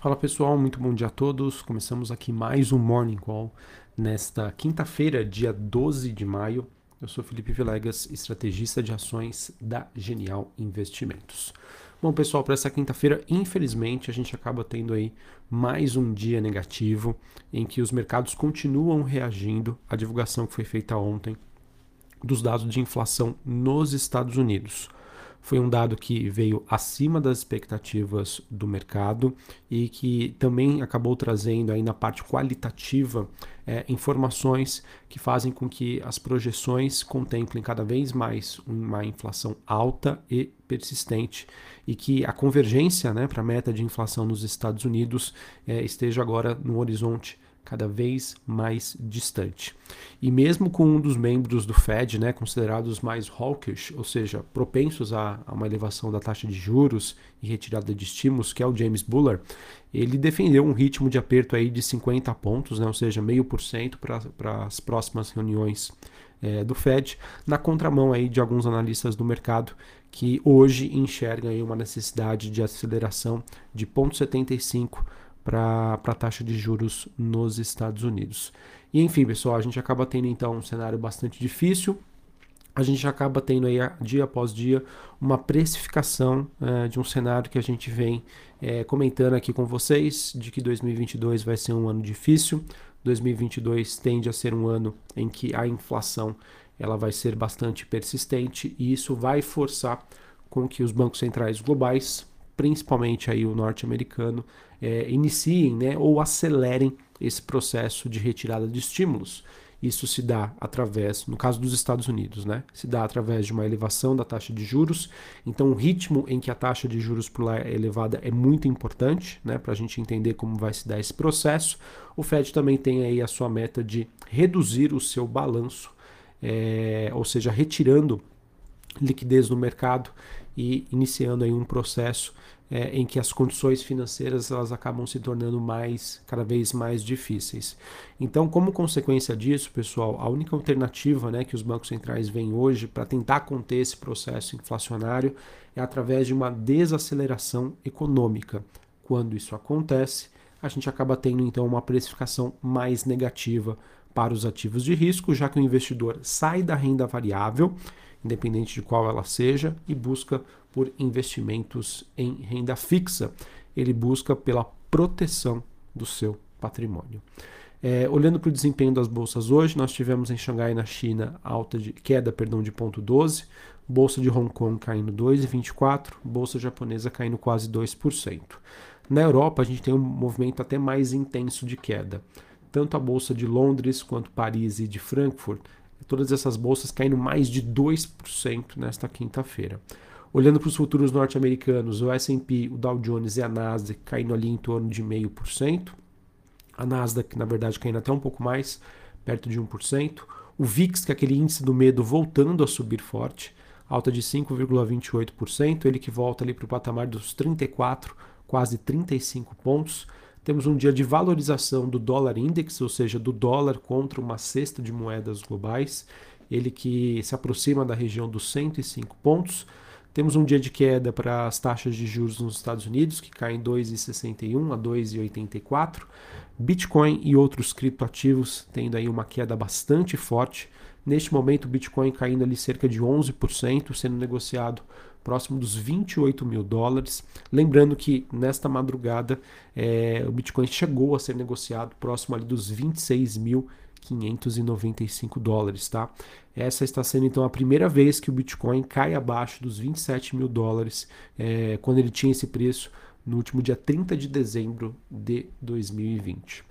Fala pessoal, muito bom dia a todos. Começamos aqui mais um Morning Call nesta quinta-feira, dia 12 de maio. Eu sou Felipe Vilegas, estrategista de ações da Genial Investimentos. Bom, pessoal, para essa quinta-feira, infelizmente, a gente acaba tendo aí mais um dia negativo em que os mercados continuam reagindo à divulgação que foi feita ontem dos dados de inflação nos Estados Unidos foi um dado que veio acima das expectativas do mercado e que também acabou trazendo aí na parte qualitativa é, informações que fazem com que as projeções contemplem cada vez mais uma inflação alta e persistente e que a convergência né, para a meta de inflação nos Estados Unidos é, esteja agora no horizonte cada vez mais distante. E mesmo com um dos membros do Fed, né, considerados mais hawkish, ou seja, propensos a, a, uma elevação da taxa de juros e retirada de estímulos, que é o James Buller, ele defendeu um ritmo de aperto aí de 50 pontos, né, ou seja, meio por cento para as próximas reuniões é, do Fed, na contramão aí de alguns analistas do mercado que hoje enxergam aí uma necessidade de aceleração de 0,75 para a taxa de juros nos Estados Unidos. E enfim, pessoal, a gente acaba tendo então um cenário bastante difícil. A gente acaba tendo aí dia após dia uma precificação uh, de um cenário que a gente vem uh, comentando aqui com vocês, de que 2022 vai ser um ano difícil. 2022 tende a ser um ano em que a inflação ela vai ser bastante persistente e isso vai forçar com que os bancos centrais globais principalmente aí o norte-americano, é, iniciem né, ou acelerem esse processo de retirada de estímulos. Isso se dá através, no caso dos Estados Unidos, né, se dá através de uma elevação da taxa de juros. Então, o ritmo em que a taxa de juros por lá é elevada é muito importante né, para a gente entender como vai se dar esse processo. O Fed também tem aí a sua meta de reduzir o seu balanço, é, ou seja, retirando liquidez no mercado e iniciando aí um processo é, em que as condições financeiras elas acabam se tornando mais cada vez mais difíceis. Então, como consequência disso, pessoal, a única alternativa né, que os bancos centrais veem hoje para tentar conter esse processo inflacionário é através de uma desaceleração econômica. Quando isso acontece, a gente acaba tendo então uma precificação mais negativa para os ativos de risco, já que o investidor sai da renda variável independente de qual ela seja, e busca por investimentos em renda fixa. Ele busca pela proteção do seu patrimônio. É, olhando para o desempenho das bolsas hoje, nós tivemos em Xangai, na China, alta de queda perdão, de 0,12, bolsa de Hong Kong caindo 2,24, bolsa japonesa caindo quase 2%. Na Europa, a gente tem um movimento até mais intenso de queda. Tanto a bolsa de Londres quanto Paris e de Frankfurt todas essas bolsas caindo mais de 2% nesta quinta-feira. Olhando para os futuros norte-americanos, o S&P, o Dow Jones e a Nasdaq caindo ali em torno de 0,5%. A Nasdaq, na verdade, caindo até um pouco mais, perto de 1%. O VIX, que é aquele índice do medo, voltando a subir forte, alta de 5,28%, ele que volta ali para o patamar dos 34, quase 35 pontos. Temos um dia de valorização do dólar index, ou seja, do dólar contra uma cesta de moedas globais, ele que se aproxima da região dos 105 pontos. Temos um dia de queda para as taxas de juros nos Estados Unidos, que caem 2,61 a 2,84. Bitcoin e outros criptoativos tendo aí uma queda bastante forte. Neste momento, o Bitcoin caindo ali cerca de 11%, sendo negociado próximo dos 28 mil dólares. Lembrando que nesta madrugada é, o Bitcoin chegou a ser negociado próximo ali dos 26.595 dólares, tá? Essa está sendo então a primeira vez que o Bitcoin cai abaixo dos 27 mil dólares, é, quando ele tinha esse preço no último dia 30 de dezembro de 2020.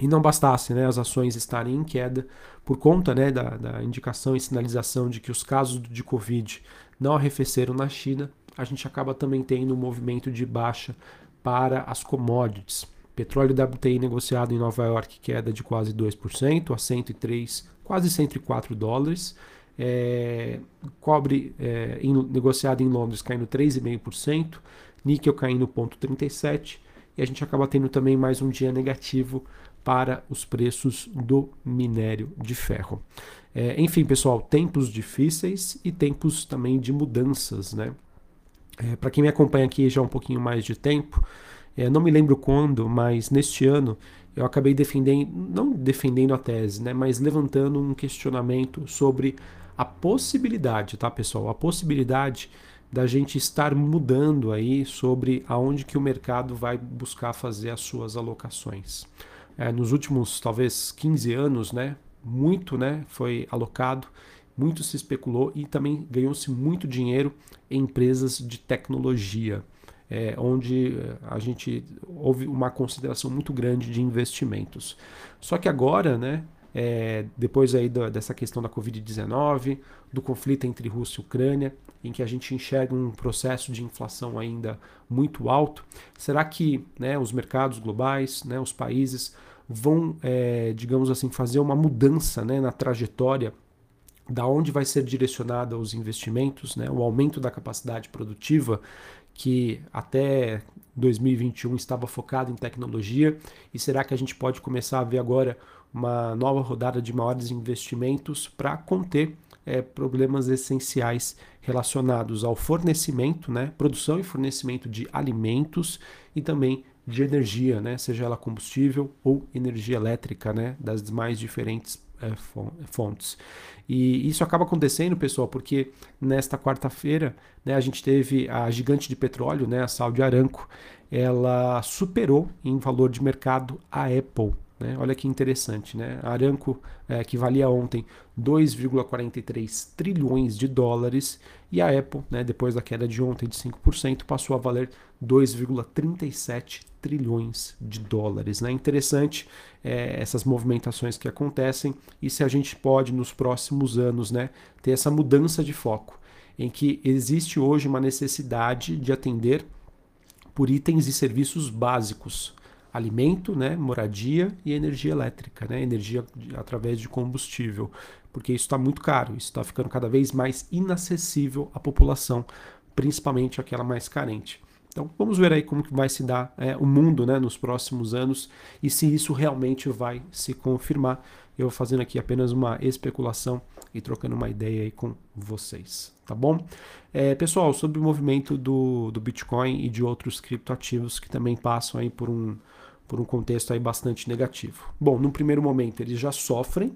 E não bastasse né, as ações estarem em queda por conta né, da, da indicação e sinalização de que os casos de Covid não arrefeceram na China, a gente acaba também tendo um movimento de baixa para as commodities. Petróleo WTI negociado em Nova York queda de quase 2%, a 103, quase 104 dólares. É, cobre é, em, negociado em Londres caindo 3,5%, níquel caindo 0,37%, e a gente acaba tendo também mais um dia negativo para os preços do minério de ferro. É, enfim, pessoal, tempos difíceis e tempos também de mudanças, né? É, Para quem me acompanha aqui já um pouquinho mais de tempo, é, não me lembro quando, mas neste ano eu acabei defendendo, não defendendo a tese, né, mas levantando um questionamento sobre a possibilidade, tá, pessoal? A possibilidade da gente estar mudando aí sobre aonde que o mercado vai buscar fazer as suas alocações. É, nos últimos talvez 15 anos, né, muito né, foi alocado, muito se especulou e também ganhou-se muito dinheiro em empresas de tecnologia, é, onde eh, a gente houve uma consideração muito grande de investimentos. Só que agora, né, é, depois aí dessa questão da Covid-19, do conflito entre Rússia e Ucrânia, em que a gente enxerga um processo de inflação ainda muito alto, será que né, os mercados globais, né, os países vão, é, digamos assim, fazer uma mudança né, na trajetória da onde vai ser direcionada os investimentos, né, o aumento da capacidade produtiva que até 2021 estava focado em tecnologia e será que a gente pode começar a ver agora uma nova rodada de maiores investimentos para conter é, problemas essenciais relacionados ao fornecimento, né, produção e fornecimento de alimentos e também de energia, né, seja ela combustível ou energia elétrica, né, das mais diferentes é, fontes. E isso acaba acontecendo, pessoal, porque nesta quarta-feira né, a gente teve a gigante de petróleo, né, a Saudi Aramco, ela superou em valor de mercado a Apple. Né? Olha que interessante, né? A Aramco, é, que valia ontem 2,43 trilhões de dólares, e a Apple, né, depois da queda de ontem de 5%, passou a valer 2,37 trilhões de dólares. Né? Interessante é, essas movimentações que acontecem e se a gente pode, nos próximos anos, né, ter essa mudança de foco, em que existe hoje uma necessidade de atender por itens e serviços básicos alimento, né, moradia e energia elétrica, né, energia através de combustível, porque isso está muito caro, isso está ficando cada vez mais inacessível à população, principalmente aquela mais carente. Então vamos ver aí como que vai se dar é, o mundo né, nos próximos anos e se isso realmente vai se confirmar. Eu fazendo aqui apenas uma especulação e trocando uma ideia aí com vocês, tá bom? É, pessoal, sobre o movimento do, do Bitcoin e de outros criptoativos que também passam aí por um, por um contexto aí bastante negativo. Bom, no primeiro momento eles já sofrem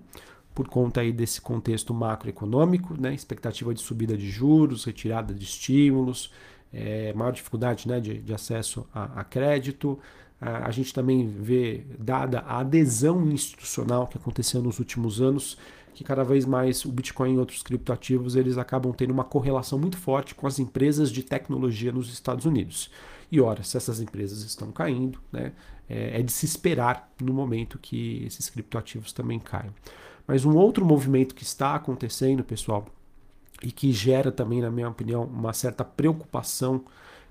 por conta aí desse contexto macroeconômico, né? expectativa de subida de juros, retirada de estímulos, é, maior dificuldade né, de, de acesso a, a crédito. A, a, gente também vê, dada a adesão institucional que aconteceu nos últimos anos, que cada vez mais o Bitcoin e outros criptoativos eles acabam tendo uma correlação muito forte com as empresas de tecnologia nos Estados Unidos. E ora, se essas empresas estão caindo, né, é, é de se esperar no momento que esses criptoativos também caiam. Mas um outro movimento que está acontecendo, pessoal, e que gera também, na minha opinião, uma certa preocupação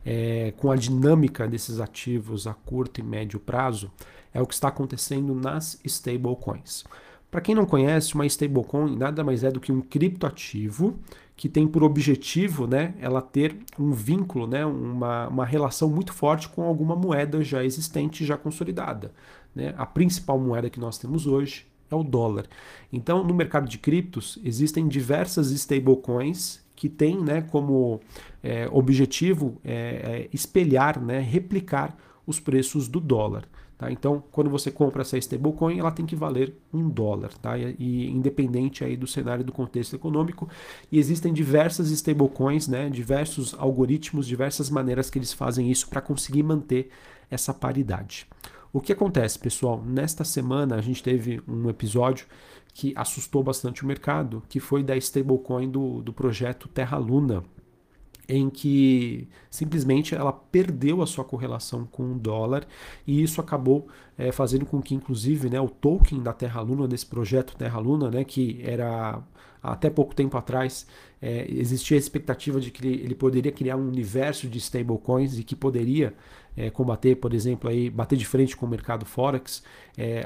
é, com a dinâmica desses ativos a curto e médio prazo, é o que está acontecendo nas stablecoins. Para quem não conhece, uma stablecoin nada mais é do que um criptoativo que tem por objetivo né, ela ter um vínculo, né, uma, uma relação muito forte com alguma moeda já existente, já consolidada. Né? A principal moeda que nós temos hoje é o dólar. Então, no mercado de criptos, existem diversas stablecoins que têm né, como é, objetivo é, é, espelhar, né, replicar os preços do dólar. Tá? Então, quando você compra essa stablecoin, ela tem que valer um dólar, tá? e, e, independente aí do cenário do contexto econômico. E existem diversas stablecoins, né? diversos algoritmos, diversas maneiras que eles fazem isso para conseguir manter essa paridade. O que acontece, pessoal? Nesta semana a gente teve um episódio que assustou bastante o mercado, que foi da stablecoin do, do projeto Terra Luna em que simplesmente ela perdeu a sua correlação com o dólar e isso acabou é, fazendo com que inclusive né, o token da Terra Luna desse projeto Terra Luna, né, que era até pouco tempo atrás é, existia a expectativa de que ele poderia criar um universo de stablecoins e que poderia é, combater, por exemplo, aí bater de frente com o mercado forex.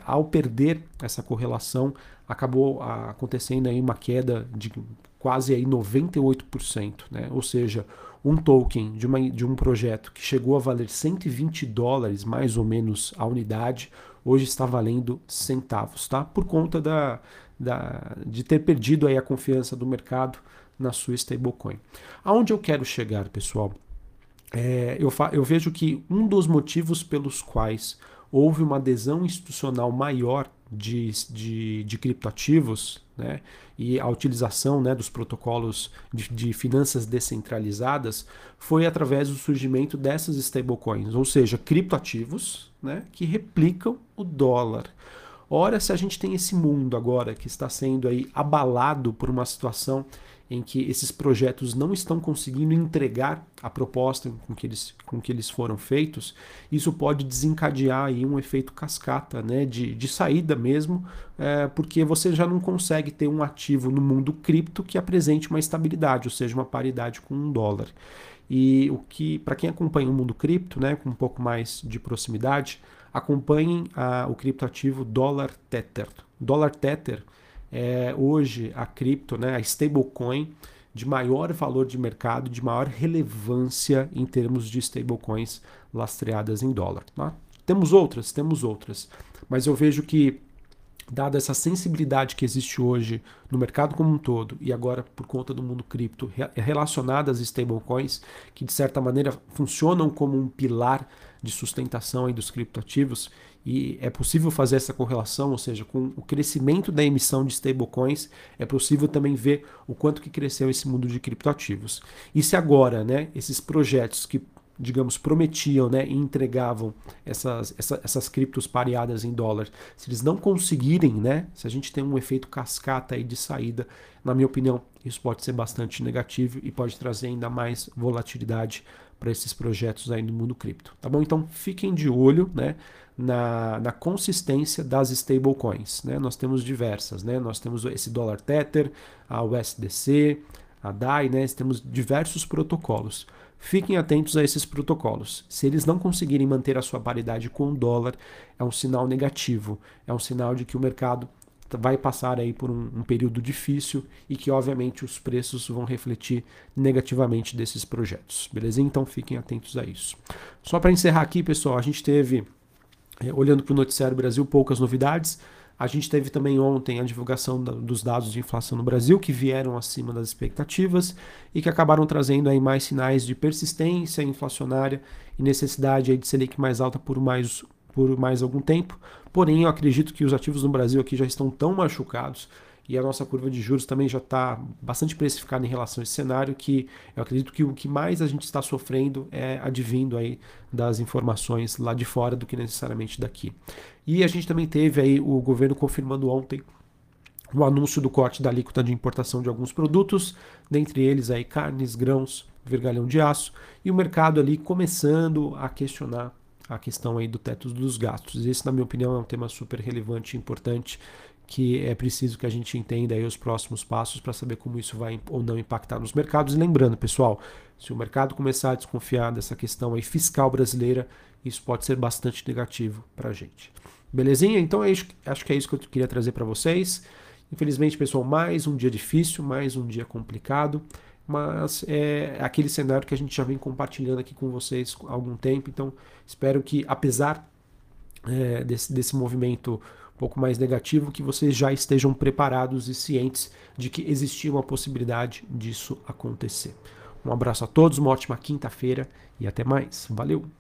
ao perder essa correlação, acabou acontecendo aí uma queda de quase aí 98%, né? Ou seja, um token de, uma, de um projeto que chegou a valer 120 dólares mais ou menos a unidade, hoje está valendo centavos, tá? Por conta da, da, de ter perdido aí a confiança do mercado na sua stablecoin. Aonde eu quero chegar, pessoal? é, eu, eu vejo que um dos motivos pelos quais houve uma adesão institucional maior de, de, de criptoativos né, e a utilização né, dos protocolos de, de, finanças descentralizadas foi através do surgimento dessas stablecoins, ou seja, criptoativos né, que replicam o dólar. Ora, se a gente tem esse mundo agora que está sendo aí abalado por uma situação em que esses projetos não estão conseguindo entregar a proposta com que eles, com que eles foram feitos, isso pode desencadear aí um efeito cascata, né, de, de saída mesmo, é, porque você já não consegue ter um ativo no mundo cripto que apresente uma estabilidade, ou seja, uma paridade com um dólar. E o que, para quem acompanha o mundo cripto, né, com um pouco mais de proximidade, acompanhem a, o criptoativo Dollar Tether. Dollar Tether é hoje a cripto, né, a stablecoin de maior valor de mercado, de maior relevância em termos de stablecoins lastreadas em dólar. Tá? Temos outras, temos outras, mas eu vejo que dada essa sensibilidade que existe hoje no mercado como um todo e agora por conta do mundo cripto relacionada às stablecoins, que de certa maneira funcionam como um pilar de sustentação dos criptoativos, e é possível fazer essa correlação, ou seja, com o crescimento da emissão de stablecoins, é possível também ver o quanto que cresceu esse mundo de criptoativos. E se agora, né, esses projetos que digamos, prometiam né, e entregavam essas, essa, essas criptos pareadas em dólar, se eles não conseguirem, né, se a gente tem um efeito cascata aí de saída, na minha opinião, isso pode ser bastante negativo e pode trazer ainda mais volatilidade para esses projetos aí no mundo cripto, tá bom? Então fiquem de olho, né, na, na consistência das stablecoins, né? Nós temos diversas, né? Nós temos esse dólar Tether, a USDC, a DAI, né? Temos diversos protocolos. Fiquem atentos a esses protocolos. Se eles não conseguirem manter a sua paridade com o dólar, é um sinal negativo, é um sinal de que o mercado vai passar aí por um, um, período difícil e que obviamente os preços vão refletir negativamente desses projetos, beleza? Então fiquem atentos a isso. Só para encerrar aqui, pessoal, a gente teve, é, olhando para o Noticiário Brasil, poucas novidades. A gente teve também ontem a divulgação da, dos dados de inflação no Brasil, que vieram acima das expectativas e que acabaram trazendo aí mais sinais de persistência inflacionária e necessidade aí de Selic mais alta por mais por mais algum tempo. Porém, eu acredito que os ativos no Brasil aqui já estão tão machucados e a nossa curva de juros também já está bastante precificada em relação a esse cenário que eu acredito que o que mais a gente está sofrendo é advindo aí das informações lá de fora do que necessariamente daqui. E a gente também teve aí o governo confirmando ontem o anúncio do corte da alíquota de importação de alguns produtos, dentre eles aí carnes, grãos, vergalhão de aço, e o mercado ali começando a questionar a questão aí do teto dos gastos. Esse, na minha opinião, é um tema super relevante e importante que é preciso que a gente entenda aí os próximos passos para saber como isso vai ou não impactar nos mercados. E lembrando, pessoal, se o mercado começar a desconfiar dessa questão aí fiscal brasileira, isso pode ser bastante negativo para a gente. Belezinha? Então é isso, acho que é isso que eu queria trazer para vocês. Infelizmente, pessoal, mais um dia difícil, mais um dia complicado mas é aquele cenário que a gente já vem compartilhando aqui com vocês há algum tempo. Então, espero que, apesar é, desse, desse movimento pouco mais negativo, que vocês já estejam preparados e cientes de que existia uma possibilidade disso acontecer. Um abraço a todos, uma ótima quinta-feira e até mais. Valeu!